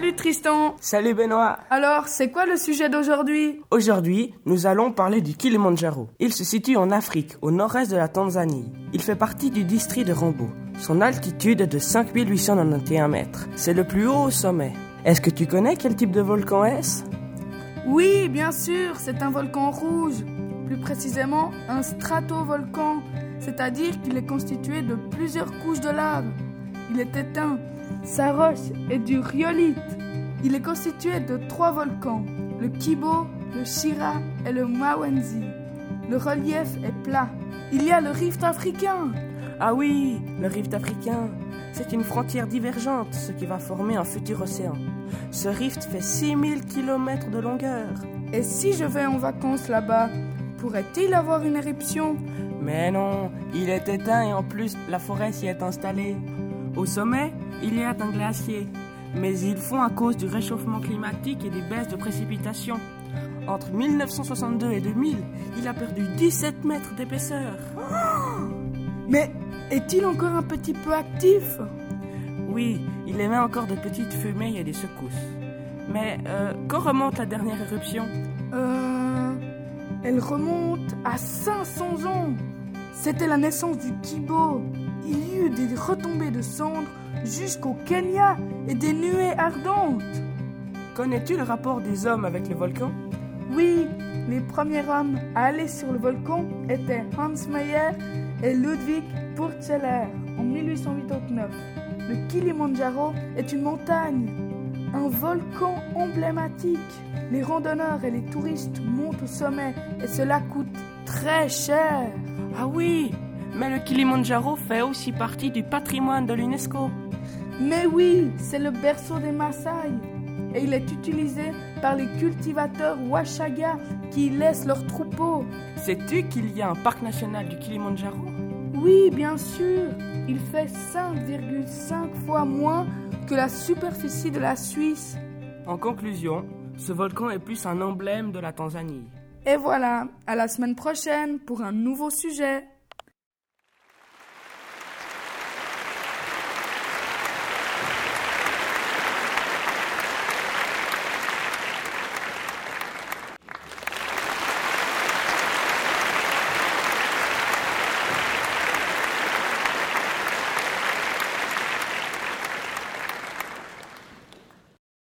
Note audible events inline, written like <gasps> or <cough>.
Salut Tristan Salut Benoît Alors, c'est quoi le sujet d'aujourd'hui? Aujourd'hui, nous allons parler du Kilimandjaro. Il se situe en Afrique, au nord-est de la Tanzanie. Il fait partie du district de Rambo. Son altitude est de 5891 mètres. C'est le plus haut au sommet. Est-ce que tu connais quel type de volcan est-ce? Oui, bien sûr, c'est un volcan rouge. Plus précisément, un stratovolcan, c'est-à-dire qu'il est constitué de plusieurs couches de lave. Il est éteint. Sa roche est du rhyolite. Il est constitué de trois volcans, le Kibo, le Shira et le Mawenzi. Le relief est plat. Il y a le rift africain. Ah oui, le rift africain. C'est une frontière divergente, ce qui va former un futur océan. Ce rift fait 6000 km de longueur. Et si je vais en vacances là-bas, pourrait-il avoir une éruption? Mais non, il est éteint et en plus, la forêt s'y est installée. Au sommet, il y a un glacier, mais ils fond à cause du réchauffement climatique et des baisses de précipitations. Entre 1962 et 2000, il a perdu 17 mètres d'épaisseur. <gasps> Mais est-il encore un petit peu actif? Oui, il émet encore de petites fumées et des secousses. Mais euh, quand remonte la dernière éruption? Euh. Elle remonte à 500 ans. C'était la naissance du Kibo. Il y eut des retombées de cendres jusqu'au Kenya et des nuées ardentes. Connais-tu le rapport des hommes avec le volcan? Oui, les premiers hommes à aller sur le volcan étaient Hans Meyer et Ludwig Purzeller en 1889. Le Kilimandjaro est une montagne, un volcan emblématique. Les randonneurs et les touristes montent au sommet et cela coûte très cher. Ah oui, mais le Kilimandjaro fait aussi partie du patrimoine de l'UNESCO. Mais oui, c'est le berceau des Maasai et il est utilisé par les cultivateurs Washaga qui y laissent leurs troupeaux. Sais-tu qu'il y a un parc national du Kilimandjaro Oui, bien sûr. Il fait 5,5 fois moins que la superficie de la Suisse. En conclusion, ce volcan est plus un emblème de la Tanzanie. Et voilà, à la semaine prochaine pour un nouveau sujet.